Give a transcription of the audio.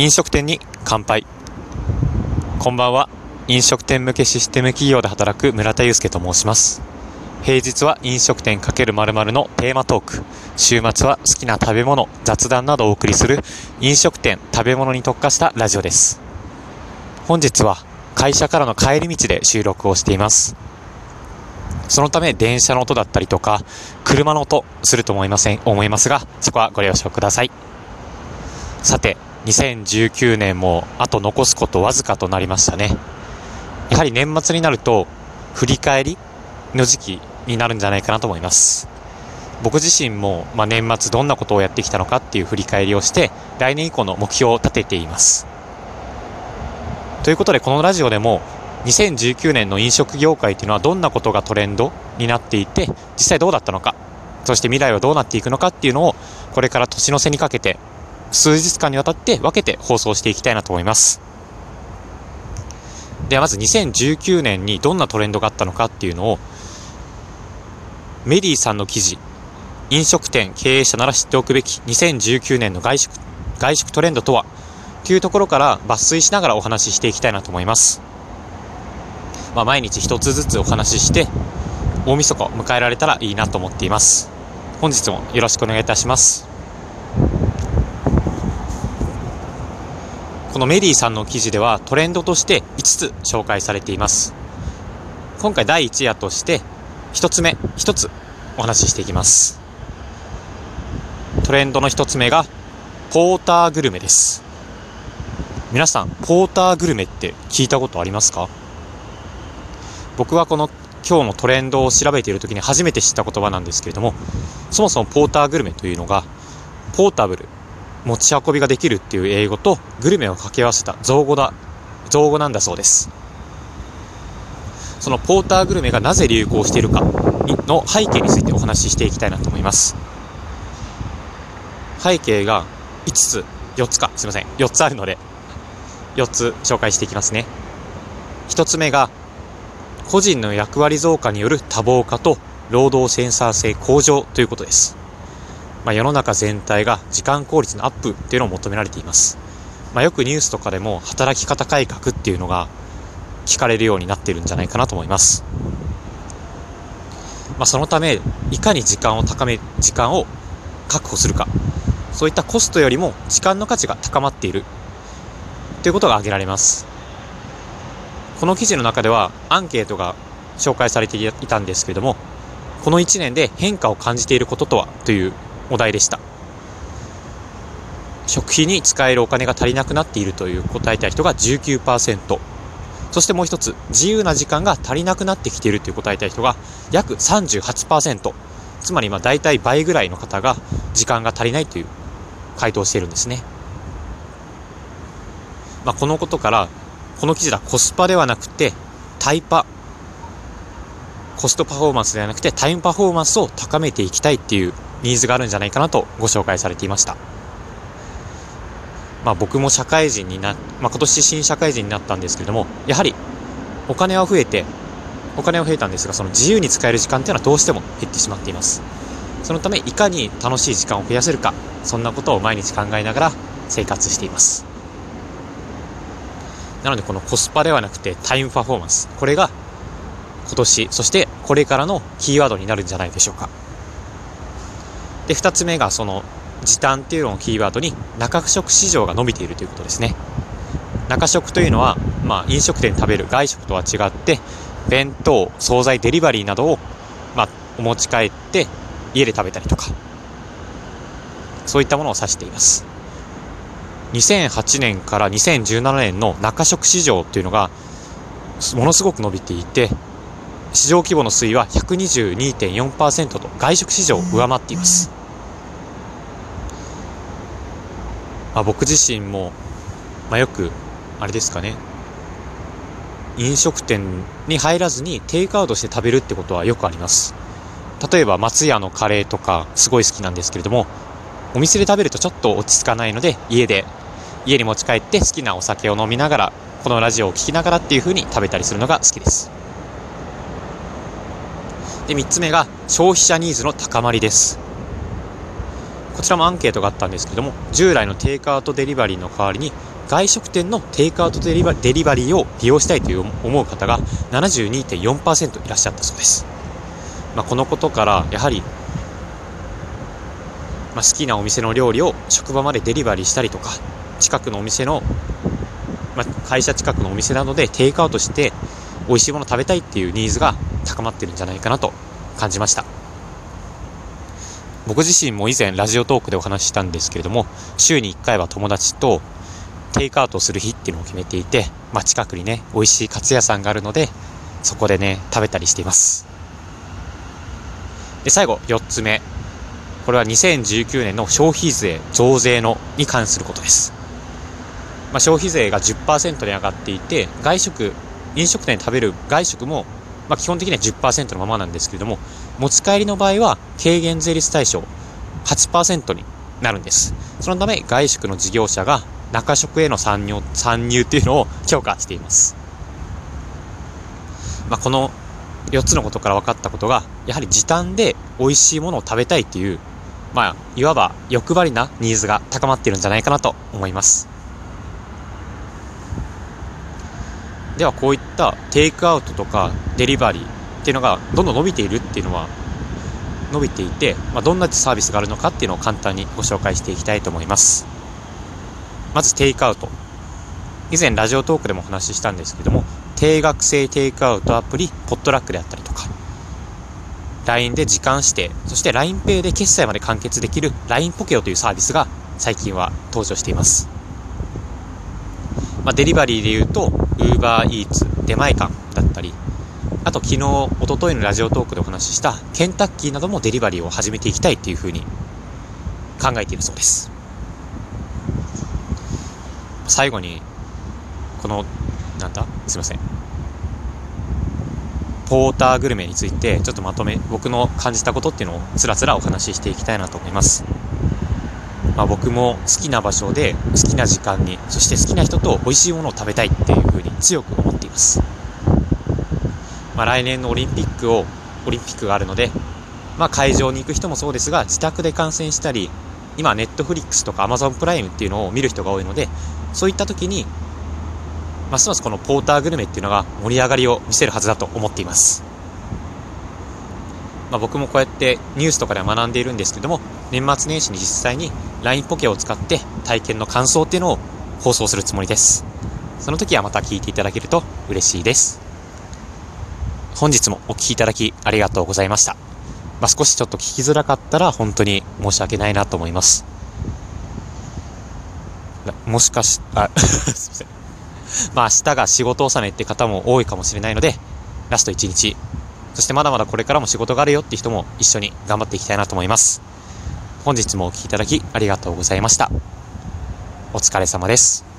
飲食店に乾杯。こんばんは。飲食店向けシステム企業で働く村田祐介と申します。平日は飲食店×〇〇のテーマトーク。週末は好きな食べ物雑談などをお送りする飲食店食べ物に特化したラジオです。本日は会社からの帰り道で収録をしています。そのため電車の音だったりとか車の音すると思いません思いますがそこはご了承ください。さて2019年もあと残すことわずかとなりましたね。やはり年末になると振り返りの時期になるんじゃないかなと思います。僕自身も、まあ、年末どんなことをやってきたのかっていう振り返りをして来年以降の目標を立てています。ということでこのラジオでも2019年の飲食業界というのはどんなことがトレンドになっていて実際どうだったのかそして未来はどうなっていくのかっていうのをこれから年の瀬にかけて数日間にわたって分けて放送していきたいなと思います。ではまず2019年にどんなトレンドがあったのかっていうのをメリーさんの記事飲食店経営者なら知っておくべき2019年の外食外食トレンドとはというところから抜粋しながらお話ししていきたいなと思います。まあ、毎日一つずつお話しして大晦日を迎えられたらいいなと思っています。本日もよろしくお願いいたします。このメリーさんの記事ではトレンドとして5つ紹介されています。今回第1夜として1つ目1つお話ししていきます。トレンドの1つ目がポーターグルメです。皆さんポーターグルメって聞いたことありますか？僕はこの今日のトレンドを調べている時に初めて知った言葉なんですけれどもそもそもポーターグルメというのがポータブル持ち運びができるっていう英語とグルメを掛け合わせた造語だ造語なんだそうです。そのポーターグルメがなぜ流行しているかの背景についてお話ししていきたいなと思います。背景が5つ4つかすいません4つあるので4つ紹介していきますね。1つ目が個人の役割増加による多忙化と労働センサー性向上ということです。まあ、世の中全体が時間効率のアップっていうのを求められています。まあ、よくニュースとかでも働き方改革っていうのが聞かれるようになっているんじゃないかなと思います。まあ、そのため、いかに時間を高め、時間を確保するか。そういったコストよりも時間の価値が高まっているということが挙げられます。この記事の中ではアンケートが紹介されていたんですけれども、この1年で変化を感じていることとはというお題でした。食費に使えるお金が足りなくなっているという答えた人が19%そしてもう一つ自由な時間が足りなくなってきているという答えた人が約38%つまりまあ大体倍ぐらいの方が時間が足りないという回答をしているんですね、まあ、このことからこの記事ではコスパではなくてタイパ。コストパフォーマンスではなくてタイムパフォーマンスを高めていきたいっていうニーズがあるんじゃないかなとご紹介されていました。まあ僕も社会人にな、まあ今年新社会人になったんですけれども、やはりお金は増えて、お金は増えたんですが、その自由に使える時間っていうのはどうしても減ってしまっています。そのため、いかに楽しい時間を増やせるか、そんなことを毎日考えながら生活しています。なので、このコスパではなくてタイムパフォーマンス、これが今年、そしてこれからのキーワードになるんじゃないでしょうか。で、2つ目がその時短っていうのをキーワードに中食市場が伸びているということですね。中食というのは、まあ、飲食店食べる外食とは違って、弁当、惣菜、デリバリーなどを、まあ、お持ち帰って家で食べたりとか、そういったものを指しています。2008年から2017年の中食市場というのが、ものすごく伸びていて、市場規模の推移は122.4%と外食市場を上回っています。まあ、僕自身も、まあ、よく、あれですかね、飲食店に入らずにテイクアウトして食べるってことはよくあります。例えば松屋のカレーとかすごい好きなんですけれども、お店で食べるとちょっと落ち着かないので、家で、家に持ち帰って好きなお酒を飲みながら、このラジオを聴きながらっていう風に食べたりするのが好きです。で、3つ目が消費者ニーズの高まりです。こちらもアンケートがあったんですけども従来のテイクアウトデリバリーの代わりに外食店のテイクアウトデリバデリバリーを利用したいという思う方が72.4%いらっしゃったそうです、まあ、このことからやはり、まあ、好きなお店の料理を職場までデリバリーしたりとか近くのお店の、まあ、会社近くのお店などでテイクアウトして美味しいもの食べたいっていうニーズが高まってるんじゃないかなと感じました。僕自身も以前ラジオトークでお話ししたんですけれども週に1回は友達とテイクアウトする日っていうのを決めていて、まあ、近くにね美味しいカツ屋さんがあるのでそこでね食べたりしています。で最後4つ目。これは2019年の消費税増税のに関することです。まあ、消費税が10%に上がっていて外食飲食店で食べる外食も、まあ、基本的には10%のままなんですけれども持ち帰りの場合は軽減税率対象8%になるんです。そのため外食の事業者が中食への参入参入っていうのを強化しています、まあ、この4つのことから分かったことがやはり時短で美味しいものを食べたいっていうまあいわば欲張りなニーズが高まっているんじゃないかなと思います。ではこういったテイクアウトとかデリバリーっていうのがどんどん伸びているっていうのは伸びていて、まあ、どんなサービスがあるのかっていうのを簡単にご紹介していきたいと思います。まずテイクアウト。以前ラジオトークでもお話ししたんですけども定額制テイクアウトアプリポットラックであったりとか LINE で時間指定そして LINEPay で決済まで完結できる LINE ポケオというサービスが最近は登場しています。まあ、デリバリーで言うと、UberEats、出前館だったり、あと昨日、一昨日のラジオトークでお話ししたケンタッキーなどもデリバリーを始めていきたいっていうふうに考えているそうです。最後に、この、なんだ？すいません。ポーターグルメについてちょっとまとめ、僕の感じたことっていうのをつらつらお話ししていきたいなと思います。まあ、僕も好きな場所で好きな時間にそして好きな人と美味しいものを食べたいっていうふうに強く思っています、まあ、来年のオリンピックをオリンピックがあるので、まあ、会場に行く人もそうですが自宅で観戦したり今ネットフリックスとかアマゾンプライムっていうのを見る人が多いのでそういった時にますますこのポーターグルメっていうのが盛り上がりを見せるはずだと思っています。まあ、僕もこうやってニュースとかでは学んでいるんですけども年末年始に実際に LINE ポケを使って体験の感想っていうのを放送するつもりです。その時はまた聞いていただけると嬉しいです。本日もお聴きいただきありがとうございました、まあ、少しちょっと聞きづらかったら本当に申し訳ないなと思いますもしかし、あ、すいません。まあ明日が仕事納めって方も多いかもしれないので、ラスト1日そしてまだまだこれからも仕事があるよって人も一緒に頑張っていきたいなと思います。本日もお聴きいただきありがとうございました。お疲れ様です。